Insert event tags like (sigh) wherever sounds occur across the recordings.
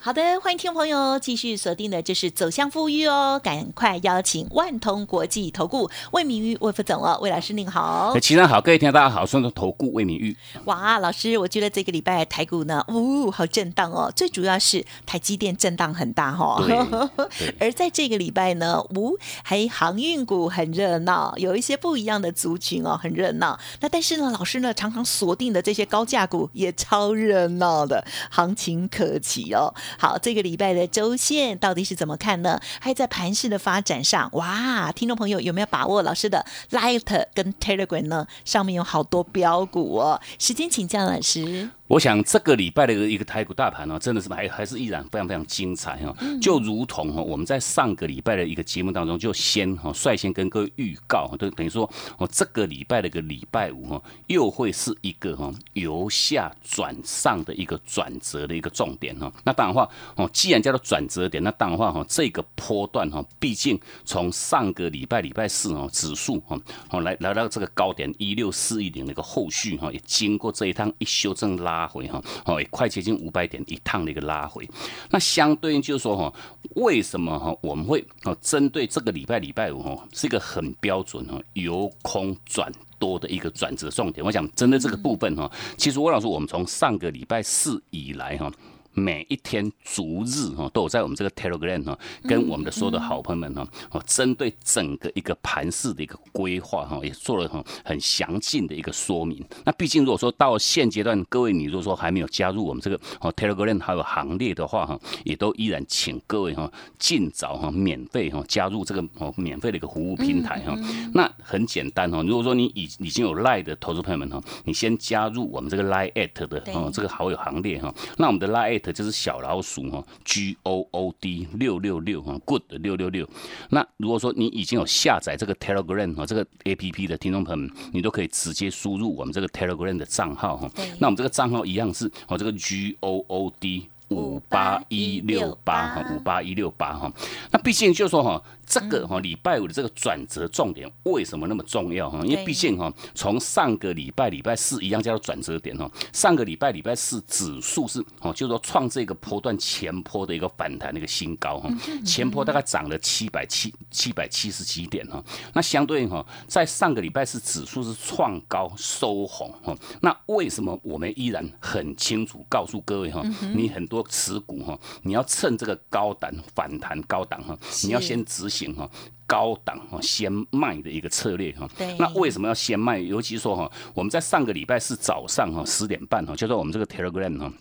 好的，欢迎听众朋友继续锁定的，就是走向富裕哦，赶快邀请万通国际投顾魏明玉魏副总哦，魏老师您好，齐上好，各位听众大家好，双头投顾魏明玉。哇，老师，我觉得这个礼拜台股呢，呜，好震荡哦，最主要是台积电震荡很大哈，(laughs) 而在这个礼拜呢，呜，还航运股很热闹，有一些不一样的族群哦，很热闹。那但是呢，老师呢常常锁定的这些高价股也超热闹的，行情可期哦。好，这个礼拜的周线到底是怎么看呢？还在盘势的发展上，哇，听众朋友有没有把握老师的 Light 跟 Telegram 呢？上面有好多标股哦。时间请教老师。我想这个礼拜的一个台股大盘呢，真的是还还是依然非常非常精彩哈，就如同哈我们在上个礼拜的一个节目当中就先哈率先跟各位预告，就等于说哦这个礼拜的一个礼拜五哈又会是一个哈由下转上的一个转折的一个重点哈。那当然话哦，既然叫做转折点，那当然话哈这个波段哈，毕竟从上个礼拜礼拜四哦指数哈哦来来到这个高点一六四一零的一个后续哈，也经过这一趟一修正拉。拉回哈，哦，快接近五百点一趟的一个拉回，那相对应就是说哈，为什么哈我们会哦针对这个礼拜礼拜五哈是一个很标准哈由空转多的一个转折重点？我想针对这个部分哈，其实我老师我们从上个礼拜四以来哈。每一天逐日哈都有在我们这个 Telegram 哈，跟我们的所有的好朋友们哈，哦，针对整个一个盘市的一个规划哈，也做了很很详尽的一个说明。那毕竟如果说到现阶段，各位你如果说还没有加入我们这个哦 Telegram 还有行列的话哈，也都依然请各位哈尽早哈免费哈加入这个哦免费的一个服务平台哈。那很简单哈，如果说你已已经有 Lie 的投资朋友们哈，你先加入我们这个 Line at 的哦这个好友行列哈，那我们的 Line at 就是小老鼠哈，G O O D 六六六哈，Good 六六六。那如果说你已经有下载这个 Telegram 哈，这个 A P P 的听众朋友们，你都可以直接输入我们这个 Telegram 的账号哈。那我们这个账号一样是哦，这个 G O O D 五八一六八哈，五八一六八哈。那毕竟就是说哈。这个哈礼拜五的这个转折重点为什么那么重要哈？因为毕竟哈，从上个礼拜礼拜四一样叫做转折点哈。上个礼拜礼拜四指数是哦，就是说创这个波段前坡的一个反弹的一个新高哈。前坡大概涨了七百七七百七十几点哈。那相对应哈，在上个礼拜四指数是创高收红哈。那为什么我们依然很清楚告诉各位哈？你很多持股哈，你要趁这个高档反弹高档哈，你要先执行。哈，高档哈先卖的一个策略哈。那为什么要先卖？尤其说哈，我们在上个礼拜是早上哈十点半哈，就说我们这个 Telegram 哈。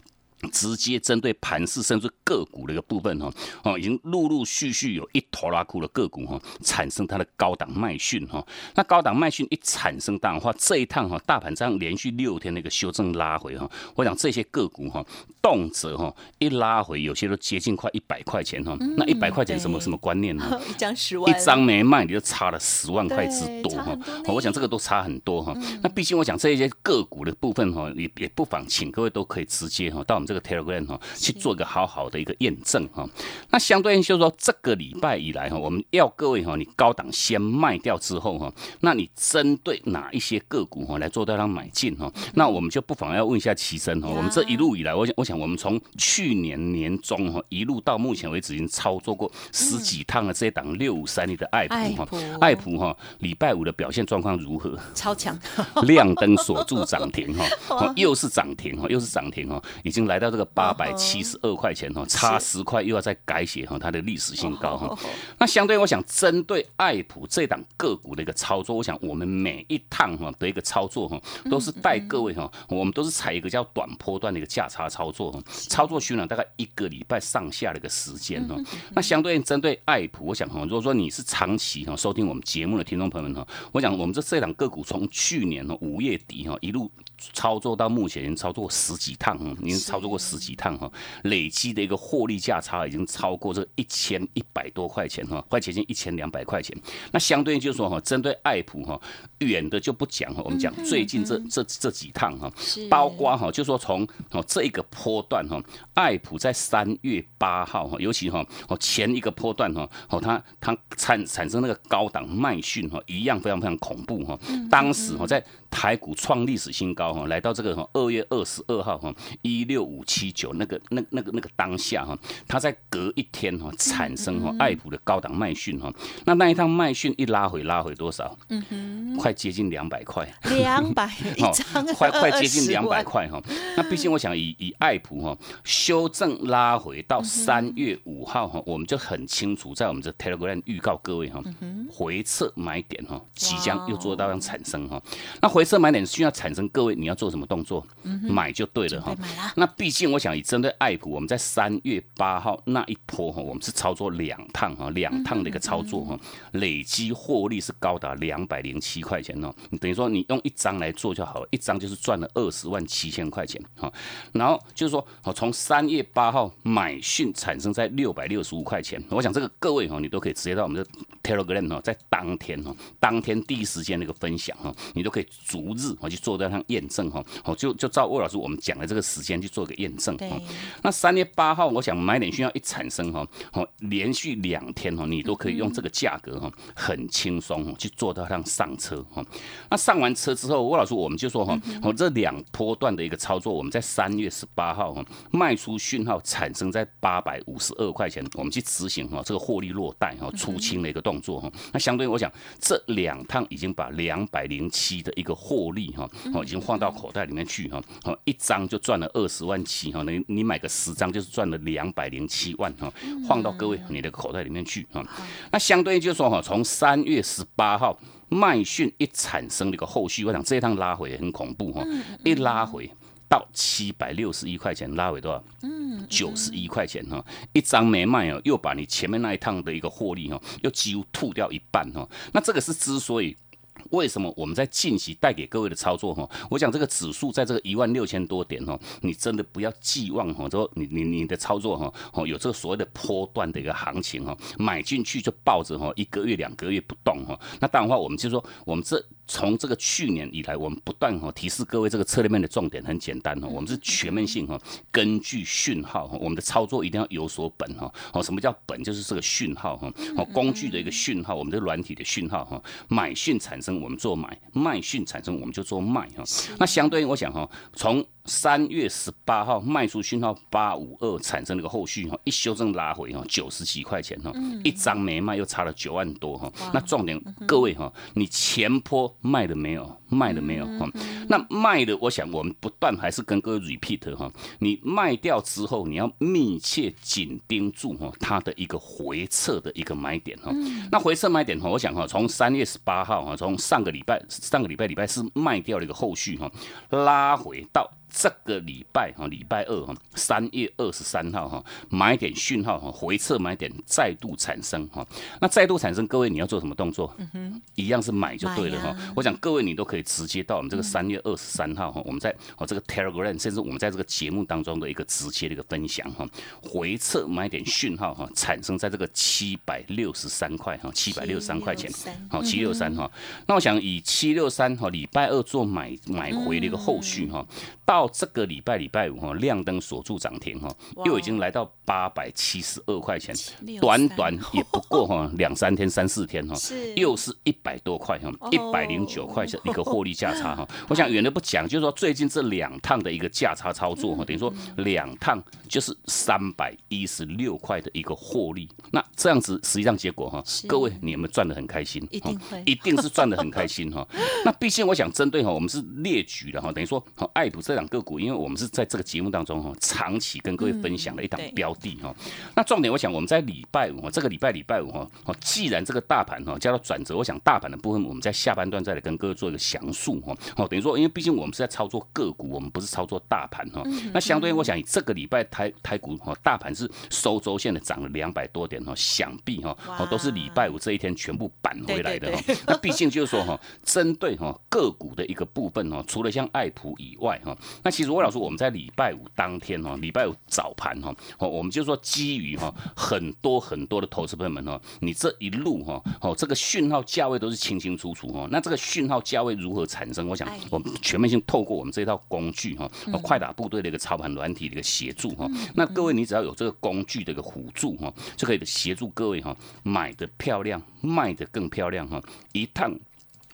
直接针对盘市甚至个股的一个部分哈，哦，已经陆陆续续有一坨拉库的个股哈，产生它的高档卖讯哈。那高档卖讯一产生，当然话这一趟哈，大盘这样连续六天的一个修正拉回哈，我想这些个股哈，动辄哈一拉回，有些都接近快一百块钱哈。那一百块钱什么什么观念呢？(laughs) 一张十万，一张没卖你就差了十万块之多哈。我想这个都差很多哈。那毕竟我讲这一些个股的部分哈，也也不妨请各位都可以直接哈到我们。这个 Telegram 哈，去做一个好好的一个验证哈。那相对应就是说，这个礼拜以来哈，我们要各位哈，你高档先卖掉之后哈，那你针对哪一些个股哈来做大量买进哈？那我们就不妨要问一下齐生哈。我们这一路以来，我想我想我们从去年年中哈一路到目前为止，已经操作过十几趟的。这一档六五三一的爱普哈，爱普哈，礼拜五的表现状况如何？超强，(laughs) 亮灯锁住涨停哈，(laughs) 又是涨停哈，又是涨停哈，已经来。来到这个八百七十二块钱哈，差十块又要再改写哈，它的历史新高哈。那相对我想针对爱普这档个股的一个操作，我想我们每一趟哈的一个操作哈，都是带各位哈，我们都是采一个叫短波段的一个价差操作哈，操作需要大概一个礼拜上下的一个时间哈。那相对针对爱普，我想哈，如果说你是长期哈收听我们节目的听众朋友们哈，我想我们这这档个股从去年哈五月底哈一路操作到目前，已经操作十几趟哈，已经操作。作过十几趟哈，累积的一个获利价差已经超过这一千一百多块钱哈，快接近一千两百块钱。那相对应就是说哈，针对爱普哈，远的就不讲哈，我们讲最近这这这几趟哈，包括哈，就说从哦这一个波段哈，爱普在三月八号哈，尤其哈哦前一个波段哈，哦它它产产生那个高档卖讯哈，一样非常非常恐怖哈，当时哈在。台股创历史新高哈，来到这个哈二月二十二号哈一六五七九那个那那个那个当下哈，它在隔一天哈产生哈爱普的高档卖讯哈，那那一趟卖讯一拉回拉回多少？嗯哼，快接近两百块。两百一张，(laughs) 快快接近两百块哈。那毕竟我想以以爱普哈修正拉回到三月五号哈，我们就很清楚在我们这 Telegram 预告各位哈，回撤买点哈即将又做到要产生哈，那。回撤买点需要产生，各位你要做什么动作？买就对了哈。那毕竟我想以针对爱普，我们在三月八号那一波哈，我们是操作两趟哈，两趟的一个操作哈，累积获利是高达两百零七块钱哦。你等于说你用一张来做就好了，一张就是赚了二十万七千块钱哈。然后就是说，从三月八号买讯产生在六百六十五块钱，我想这个各位哈，你都可以直接到我们的 Telegram 哦，在当天哦，当天第一时间那个分享哈，你都可以。逐日哦去做这趟验证哈，哦就就照魏老师我们讲的这个时间去做个验证哈。那三月八号，我想买点讯号一产生哈，哦连续两天哦，你都可以用这个价格哈，很轻松去做到上上车哈。那上完车之后，魏老师我们就说哈，哦这两波段的一个操作，我们在三月十八号哈卖出讯号产生在八百五十二块钱，我们去执行哈这个获利落袋哈出清的一个动作哈。那相对我想这两趟已经把两百零七的一个获利哈，哦，已经放到口袋里面去哈，哦，一张就赚了二十万七哈，你你买个十张就是赚了两百零七万哈，放到各位你的口袋里面去哈。那相对就是说哈，从三月十八号麦讯一产生的一个后续，我想这一趟拉回很恐怖哈，一拉回到七百六十一块钱，拉回多少？嗯，九十一块钱哈，一张没卖哦，又把你前面那一趟的一个获利哈，又几乎吐掉一半哈。那这个是之所以。为什么我们在近期带给各位的操作哈？我讲这个指数在这个一万六千多点哈，你真的不要寄望哈，说你你你的操作哈，哦有这个所谓的波段的一个行情哈，买进去就抱着哈，一个月两个月不动哈，那当然话我们就说我们这。从这个去年以来，我们不断哈提示各位，这个策略面的重点很简单哈，我们是全面性哈，根据讯号哈，我们的操作一定要有所本哈。哦，什么叫本？就是这个讯号哈，哦，工具的一个讯号，我们的软体的讯号哈，买讯产生我们做买，卖讯产生我们就做卖哈。那相对应，我想哈，从三月十八号卖出讯号八五二产生那个后续哈，一修正拉回哈九十几块钱哈，一张没卖又差了九万多哈。那重点各位哈，你前坡卖了没有？卖了没有？哈，那卖的，我想我们不断还是跟各位 repeat 哈，你卖掉之后，你要密切紧盯住哈它的一个回撤的一个买点哈。那回撤买点哈，我想哈，从三月十八号哈，从上个礼拜上个礼拜礼拜四卖掉了一个后续哈，拉回到。这个礼拜哈，礼拜二哈，三月二十三号哈，买点讯号哈，回撤买点再度产生哈，那再度产生，各位你要做什么动作？嗯哼，一样是买就对了哈。我想各位你都可以直接到我们这个三月二十三号哈，我们在哦这个 Telegram，甚至我们在这个节目当中的一个直接的一个分享哈，回撤买点讯号哈，产生在这个七百六十三块哈，七百六十三块钱，好七六三哈。那我想以七六三哈，礼拜二做买买回的一个后续哈，到。到这个礼拜礼拜五哈，亮灯锁住涨停哈，又已经来到八百七十二块钱，短短 (laughs) 也不过哈两三天三四天哈，又是一百多块哈，一百零九块钱一个获利价差哈。(laughs) 我想远的不讲，就是说最近这两趟的一个价差操作哈，等于说两趟就是三百一十六块的一个获利。那这样子实际上结果哈，各位你有没有赚的很开心？一定会，(laughs) 一定是赚的很开心哈。那毕竟我想针对哈，我们是列举的哈，等于说爱普这两。个股，因为我们是在这个节目当中哈，长期跟各位分享的一档标的哈。那重点，我想我们在礼拜五，这个礼拜礼拜五哈，哦，既然这个大盘哈，加到转折，我想大盘的部分，我们在下半段再来跟各位做一个详述哈。哦，等于说因为毕竟我们是在操作个股，我们不是操作大盘哈。那相对，我想以这个礼拜台台股哈，大盘是收周线的涨了两百多点哈，想必哈哦都是礼拜五这一天全部扳回来的哈。那毕竟就是说哈，针对哈个股的一个部分哈，除了像爱普以外哈，那其实魏老师我们在礼拜五当天哈，礼拜五早盘哈，哦我们就说基于哈很多很多的投资朋友们哈，你这一路哈哦这个讯号价位都是清清楚楚哈，那这个讯号价位如何产生？我想我们全面性透过我们这套工具哈，快打部队的一个操盘软体的一个协助哈，那各位你只要有这个工具的一个辅助哈，就可以协助各位哈买的漂亮，卖的更漂亮哈，一趟。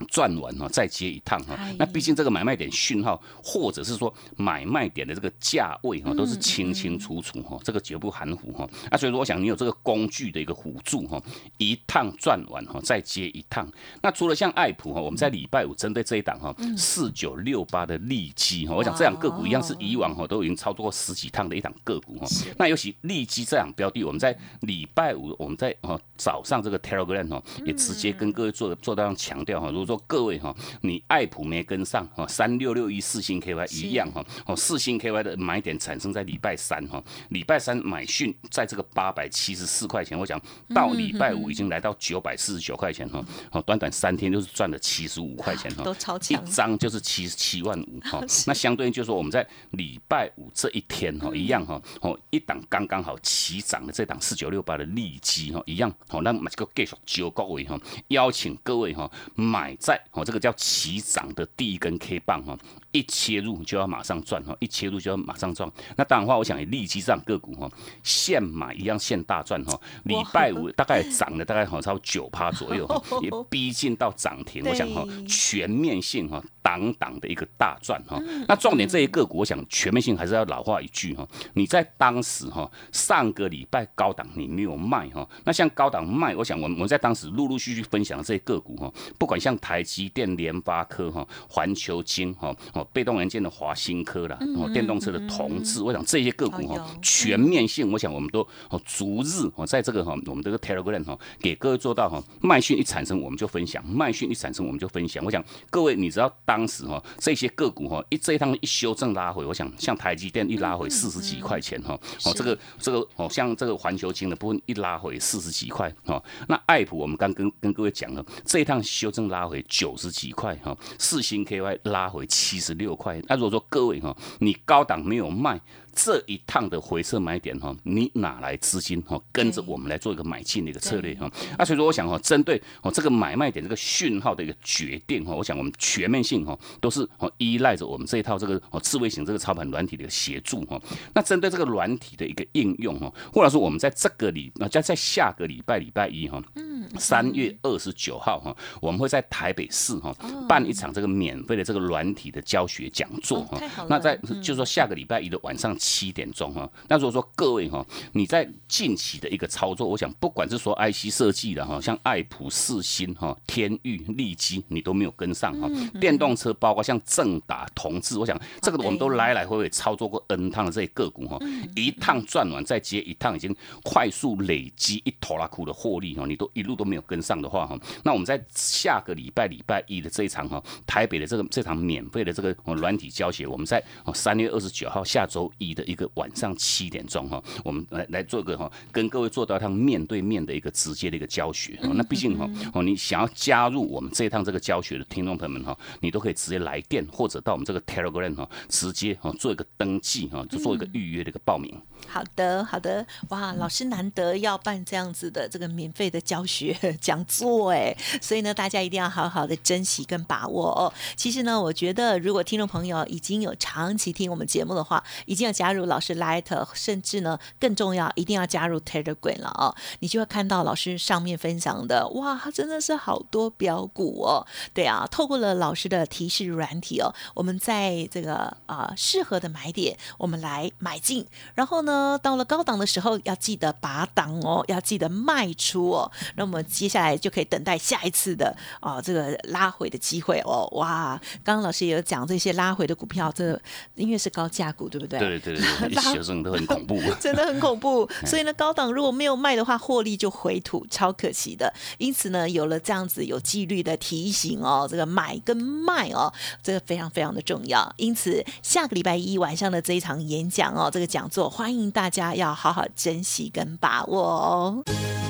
转完哈，再接一趟哈。那毕竟这个买卖点讯号，或者是说买卖点的这个价位哈，都是清清楚楚哈，这个绝不含糊哈。那所以说，我想你有这个工具的一个辅助哈，一趟转完哈，再接一趟。那除了像爱普哈，我们在礼拜五针对这一档哈，四九六八的利基哈，我想这两个股一样是以往哈都已经操作过十几趟的一档个股哈。那尤其利基这两标的，我们在礼拜五我们在哈早上这个 Telegram 哈，也直接跟各位做做到强调哈，如果说说各位哈，你爱普没跟上哈，三六六一四星 KY 一样哈，哦四星 KY 的买点产生在礼拜三哈，礼拜三买讯在这个八百七十四块钱，我讲到礼拜五已经来到九百四十九块钱哈，哦短短三天就是赚了七十五块钱哈，都超强，一张就是七十七万五哈，(laughs) 那相对应就是说我们在礼拜五这一天哈，一样哈，哦一档刚刚好起涨的这档四九六八的利基哈，一样好，那买这个继续九各位哈，邀请各位哈买。在哦，这个叫起涨的第一根 K 棒哈，一切入就要马上赚哈，一切入就要马上赚。那当然话，我想也立即上个股哈，现买一样现大赚哈。礼拜五大概涨了大概好超九趴左右哈，(laughs) 也逼近到涨停。我想哈，全面性哈。挡挡的一个大赚哈，那重点这些个股，我想全面性还是要老话一句哈，你在当时哈，上个礼拜高档你没有卖哈，那像高档卖，我想我们我们在当时陆陆续续分享的这些个股哈，不管像台积电、联发科哈、环球金哈、哦被动元件的华新科啦，哦电动车的同志，我想这些个股哈，全面性，我想我们都哦逐日哦在这个哈我们这个 Telegram 哈给各位做到哈，卖讯一产生我们就分享，卖讯一产生我们就分享，我想各位你知道当时哈，这些个股哈，一这一趟一修正拉回，我想像台积电一拉回四十几块钱哈，哦，这个这个哦，像这个环球金的部分一拉回四十几块哦，那爱普我们刚跟跟各位讲了，这一趟修正拉回九十几块哈，四星 KY 拉回七十六块，那如果说各位哈，你高档没有卖。这一趟的回撤买点哈，你哪来资金哈？跟着我们来做一个买进的一个策略哈。那所以说，我想哈，针对哦这个买卖点这个讯号的一个决定哈，我想我们全面性哈都是哦依赖着我们这一套这个哦智慧型这个操盘软体的一个协助哈。那针对这个软体的一个应用哈，或者说我们在这个礼那在在下个礼拜礼拜一哈，三月二十九号哈，我们会在台北市哈办一场这个免费的这个软体的教学讲座哈。那在就是说下个礼拜一的晚上。七点钟哈，那如果说各位哈，你在近期的一个操作，我想不管是说 IC 设计的哈，像爱普、四星哈、天域、利基，你都没有跟上哈。电动车包括像正达、同志，我想这个我们都来来回回操作过 N 趟的这些个股哈，一趟赚完再接一趟，已经快速累积一头拉库的获利哈，你都一路都没有跟上的话哈，那我们在下个礼拜礼拜一的这一场哈，台北的这个这场免费的这个软体教学，我们在三月二十九号下周一。的一个晚上七点钟哈，我们来来做个哈，跟各位做到一趟面对面的一个直接的一个教学。那毕竟哈哦，你想要加入我们这一趟这个教学的听众朋友们哈，你都可以直接来电或者到我们这个 Telegram 哈，直接哈做一个登记哈，就做一个预约的一个报名。好的，好的，哇，老师难得要办这样子的这个免费的教学 (laughs) 讲座哎，所以呢，大家一定要好好的珍惜跟把握哦。其实呢，我觉得如果听众朋友已经有长期听我们节目的话，已经要加入老师 Light，甚至呢更重要，一定要加入 Telegram 了哦。你就会看到老师上面分享的，哇，真的是好多标股哦。对啊，透过了老师的提示软体哦，我们在这个啊适合的买点，我们来买进，然后呢。呢，到了高档的时候要记得拔档哦，要记得卖出哦。那我们接下来就可以等待下一次的啊这个拉回的机会哦。哇，刚刚老师也有讲这些拉回的股票，这因为是高价股，对不对？对对对对，(laughs) 学生都很恐怖，(laughs) 真的很恐怖。(laughs) 所以呢，高档如果没有卖的话，获利就回吐，超可惜的。因此呢，有了这样子有纪律的提醒哦，这个买跟卖哦，这个非常非常的重要。因此，下个礼拜一晚上的这一场演讲哦，这个讲座，欢迎大家要好好珍惜跟把握哦。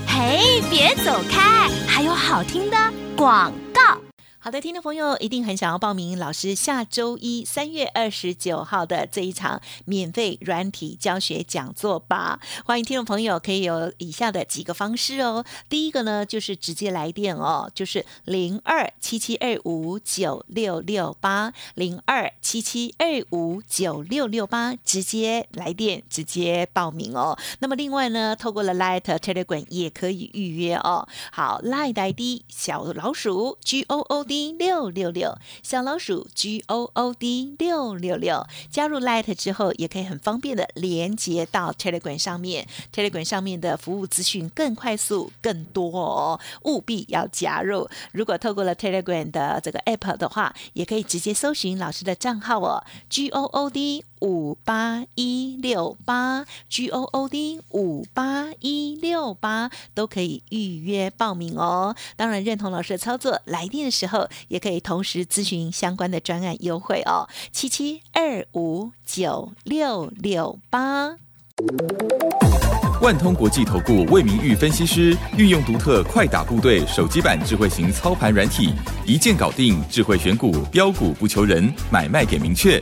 嘿，别走开，还有好听的广告。好的，听众朋友一定很想要报名老师下周一三月二十九号的这一场免费软体教学讲座吧？欢迎听众朋友可以有以下的几个方式哦。第一个呢，就是直接来电哦，就是零二七七二五九六六八零二七七二五九六六八，直接来电直接报名哦。那么另外呢，透过了 Light Telegram 也可以预约哦。好，Light ID 小老鼠 G O O D。六六六小老鼠 G O O D 六六六加入 Light 之后，也可以很方便的连接到 Telegram 上面。Telegram 上面的服务资讯更快速、更多哦，务必要加入。如果透过了 Telegram 的这个 App 的话，也可以直接搜寻老师的账号哦，G O O D 五八一六八 G O O D 五八一六八都可以预约报名哦。当然，认同老师的操作，来电的时候。也可以同时咨询相关的专案优惠哦，七七二五九六六八。万通国际投顾魏明玉分析师运用独特快打部队手机版智慧型操盘软体，一键搞定智慧选股标股不求人，买卖给明确，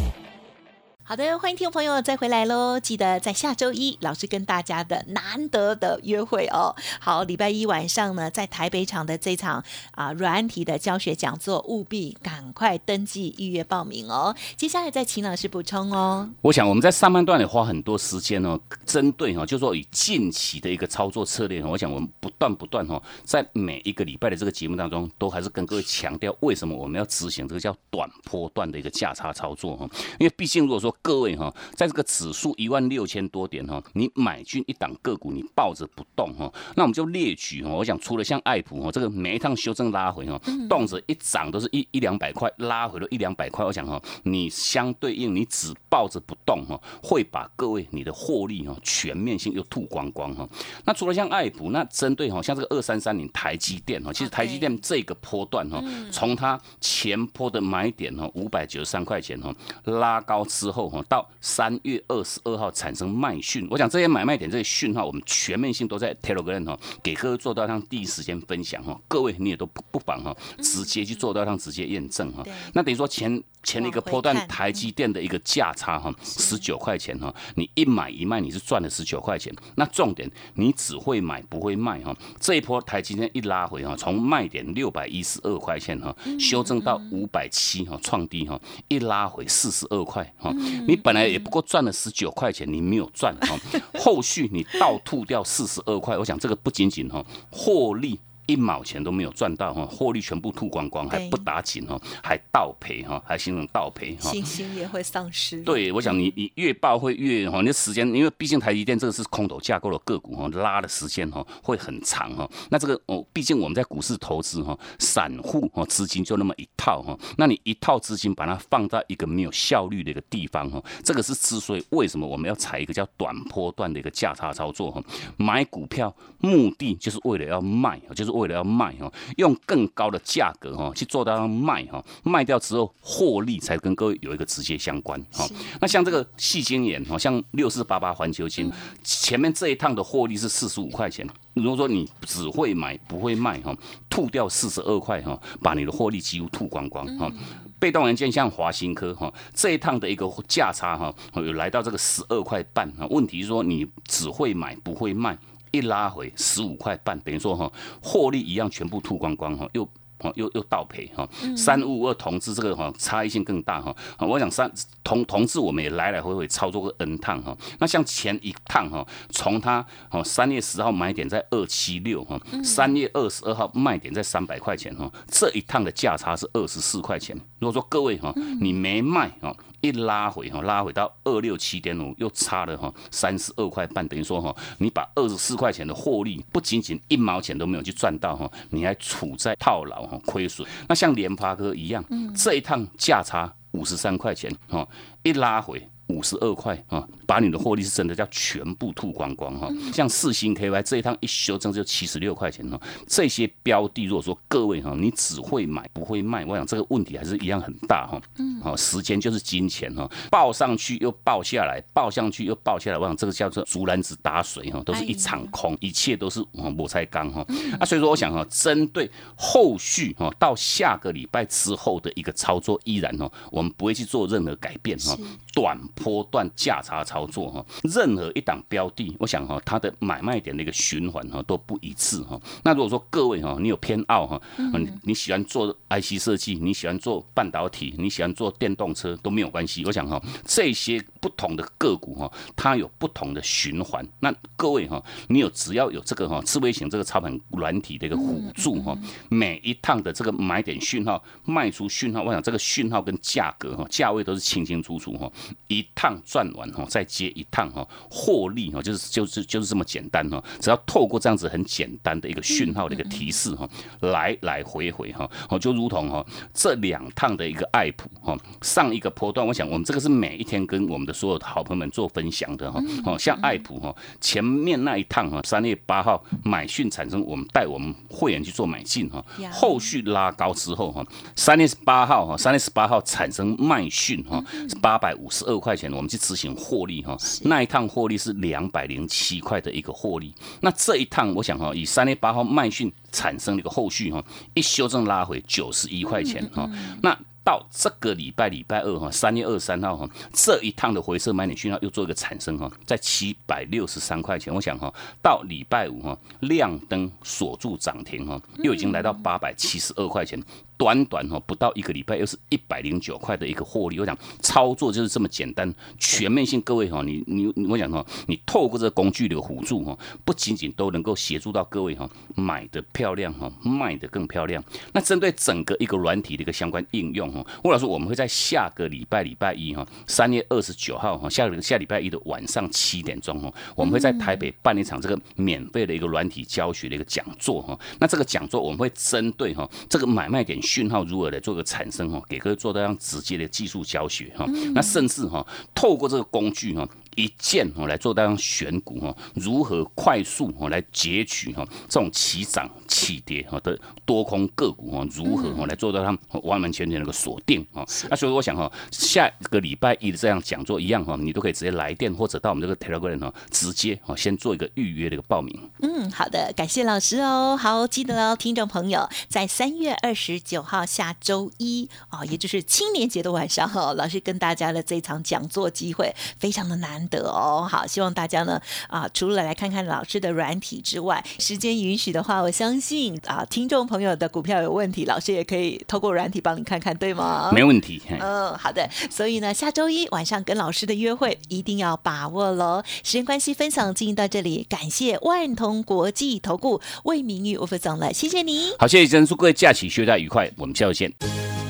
好的，欢迎听众朋友再回来喽！记得在下周一，老师跟大家的难得的约会哦。好，礼拜一晚上呢，在台北场的这场啊软体的教学讲座，务必赶快登记预约报名哦。接下来再请老师补充哦。我想我们在上半段也花很多时间哦，针对哈，就说以近期的一个操作策略，我想我们不断不断哈，在每一个礼拜的这个节目当中，都还是跟各位强调，为什么我们要执行这个叫短波段的一个价差操作哈？因为毕竟如果说各位哈，在这个指数一万六千多点哈，你买进一档个股，你抱着不动哈，那我们就列举哈。我想除了像爱普哈，这个每一趟修正拉回哈，动辄一涨都是一一两百块，拉回了一两百块。我想哈，你相对应你只抱着不动哈，会把各位你的获利哈全面性又吐光光哈。那除了像爱普，那针对哈像这个二三三零台积电哈，其实台积电这个波段哈，从它前坡的买点哈五百九十三块钱哈拉高之后。到三月二十二号产生卖讯，我想这些买卖点这些讯号，我们全面性都在 Telegram 哈，给各位做到让第一时间分享哈，各位你也都不不妨哈，直接去做到让直接验证哈。那等于说前前一个波段台积电的一个价差哈，十九块钱哈，你一买一卖你是赚了十九块钱。那重点你只会买不会卖哈，这一波台积电一拉回哈，从卖点六百一十二块钱哈，修正到五百七哈，创低哈，一拉回四十二块哈。你本来也不过赚了十九块钱，你没有赚哈，(laughs) 后续你倒吐掉四十二块，我想这个不仅仅哈获利。一毛钱都没有赚到哈，获利全部吐光光，还不打紧哈，还倒赔哈，还形成倒赔哈，信心也会丧失。对，我想你你越报会越哈，你时间因为毕竟台积电这个是空头架构的个股哈，拉的时间哈会很长哈。那这个哦，毕竟我们在股市投资哈，散户哈资金就那么一套哈，那你一套资金把它放在一个没有效率的一个地方哈，这个是之所以为什么我们要采一个叫短波段的一个价差操作哈，买股票目的就是为了要卖，就是。为了要卖哈，用更高的价格哈去做到要卖哈，卖掉之后获利才跟各位有一个直接相关哈。那像这个细晶眼哈，像六四八八环球金，前面这一趟的获利是四十五块钱。如果说你只会买不会卖哈，吐掉四十二块哈，把你的获利几乎吐光光哈。被动元件像华新科哈，这一趟的一个价差哈，有来到这个十二块半哈。问题是说你只会买不会卖。一拉回十五块半，等于说哈，获利一样全部吐光光哈，又哦，又又倒赔哈。三五五二同志这个哈差异性更大哈。我想三同同志我们也来来回回操作过 N 趟哈。那像前一趟哈，从它哦三月十号买点在二七六哈，三月二十二号卖点在三百块钱哈，这一趟的价差是二十四块钱。如果说各位哈，你没卖哈。一拉回哈，拉回到二六七点五，又差了哈三十二块半，等于说哈，你把二十四块钱的获利，不仅仅一毛钱都没有去赚到哈，你还处在套牢哈，亏损。那像联发科一样，这一趟价差五十三块钱哈，一拉回。五十二块啊，把你的获利是真的叫全部吐光光哈。像四星 KY 这一趟一修正就七十六块钱哈。这些标的，如果说各位哈，你只会买不会卖，我想这个问题还是一样很大哈。嗯，好，时间就是金钱哈，报上去又报下来，报上去又报下来，我想这个叫做竹篮子打水哈，都是一场空，一切都是抹菜缸哈。啊，所以说我想哈，针对后续哈到下个礼拜之后的一个操作，依然哈，我们不会去做任何改变哈，短。波段价差操作哈，任何一档标的，我想哈，它的买卖点的一个循环哈都不一致哈。那如果说各位哈，你有偏好哈，嗯，你喜欢做 IC 设计，你喜欢做半导体，你喜欢做电动车都没有关系。我想哈，这些不同的个股哈，它有不同的循环。那各位哈，你有只要有这个哈，智慧型这个操盘软体的一个辅助哈，每一趟的这个买点讯号、卖出讯号，我想这个讯号跟价格哈、价位都是清清楚楚哈，一。趟赚完哈，再接一趟哈，获利哈，就是就是就是这么简单哈。只要透过这样子很简单的一个讯号的一个提示哈，来来回回哈，哦，就如同哈这两趟的一个爱普哈，上一个波段，我想我们这个是每一天跟我们的所有的好朋友们做分享的哈。哦，像爱普哈，前面那一趟哈，三月八号买讯产生，我们带我们会员去做买进哈，后续拉高之后哈，三月十八号哈，三月十八号产生卖讯哈，是八百五十二块钱。我们去执行获利哈，那一趟获利是两百零七块的一个获利。那这一趟，我想哈，以三月八号卖讯产生的一个后续哈，一修正拉回九十一块钱哈。那到这个礼拜礼拜二哈，三月二十三号哈，这一趟的回撤买点讯号又做一个产生哈，在七百六十三块钱。我想哈，到礼拜五哈，亮灯锁住涨停哈，又已经来到八百七十二块钱。短短哈不到一个礼拜，又是一百零九块的一个获利。我想操作就是这么简单，全面性。各位哈，你你我讲哈，你透过这个工具的辅助哈，不仅仅都能够协助到各位哈，买的漂亮哈，卖的更漂亮。那针对整个一个软体的一个相关应用哈，吴老师我们会在下个礼拜礼拜一哈，三月二十九号哈，下个下礼拜一的晚上七点钟哈，我们会在台北办一场这个免费的一个软体教学的一个讲座哈。那这个讲座我们会针对哈这个买卖点。讯号如何来做个产生哈？给各位做到这样直接的技术教学哈。那甚至哈，透过这个工具哈。一键哦来做这样选股哈，如何快速哦来截取哈这种起涨起跌哈的多空个股哈，如何哦来做到他们完完全全那个锁定哈？那所以我想哈，下个礼拜一的这样讲座一样哈，你都可以直接来电或者到我们这个 Telegram 哦，直接哦先做一个预约的一个报名。嗯，好的，感谢老师哦。好，记得哦，听众朋友，在三月二十九号下周一哦，也就是青年节的晚上哈，老师跟大家的这场讲座机会非常的难。得哦，好，希望大家呢啊，除了来看看老师的软体之外，时间允许的话，我相信啊，听众朋友的股票有问题，老师也可以透过软体帮你看看，对吗？没问题。嗯，好的。所以呢，下周一晚上跟老师的约会一定要把握喽。时间关系，分享进行到这里，感谢万通国际投顾魏明玉吴副总了，谢谢你。好，谢谢珍，祝各位假期休假愉快，我们下周见。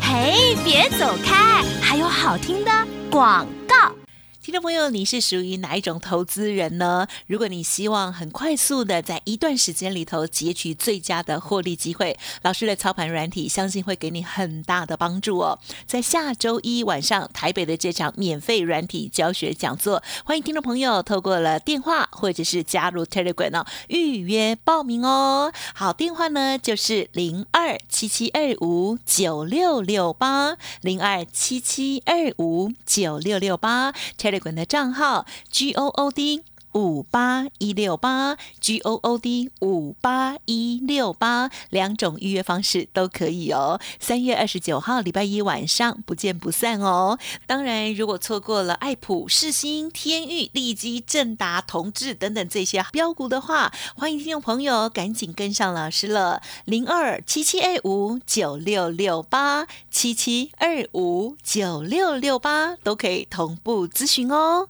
嘿，别走开，还有好听的广告。听众朋友，你是属于哪一种投资人呢？如果你希望很快速的在一段时间里头截取最佳的获利机会，老师的操盘软体相信会给你很大的帮助哦。在下周一晚上台北的这场免费软体教学讲座，欢迎听众朋友透过了电话或者是加入 Telegram 哦预约报名哦。好，电话呢就是零二七七二五九六六八零二七七二五九六六八。Telegram 的账号 G O O D 五八一六八 G O O D 五八一六八两种预约方式都可以哦。三月二十九号礼拜一晚上不见不散哦。当然，如果错过了爱普、世新、天域、利基、正达、同志等等这些标股的话，欢迎听众朋友赶紧跟上老师了。零二七七 A 五九六六八七七二五九六六八都可以同步咨询哦。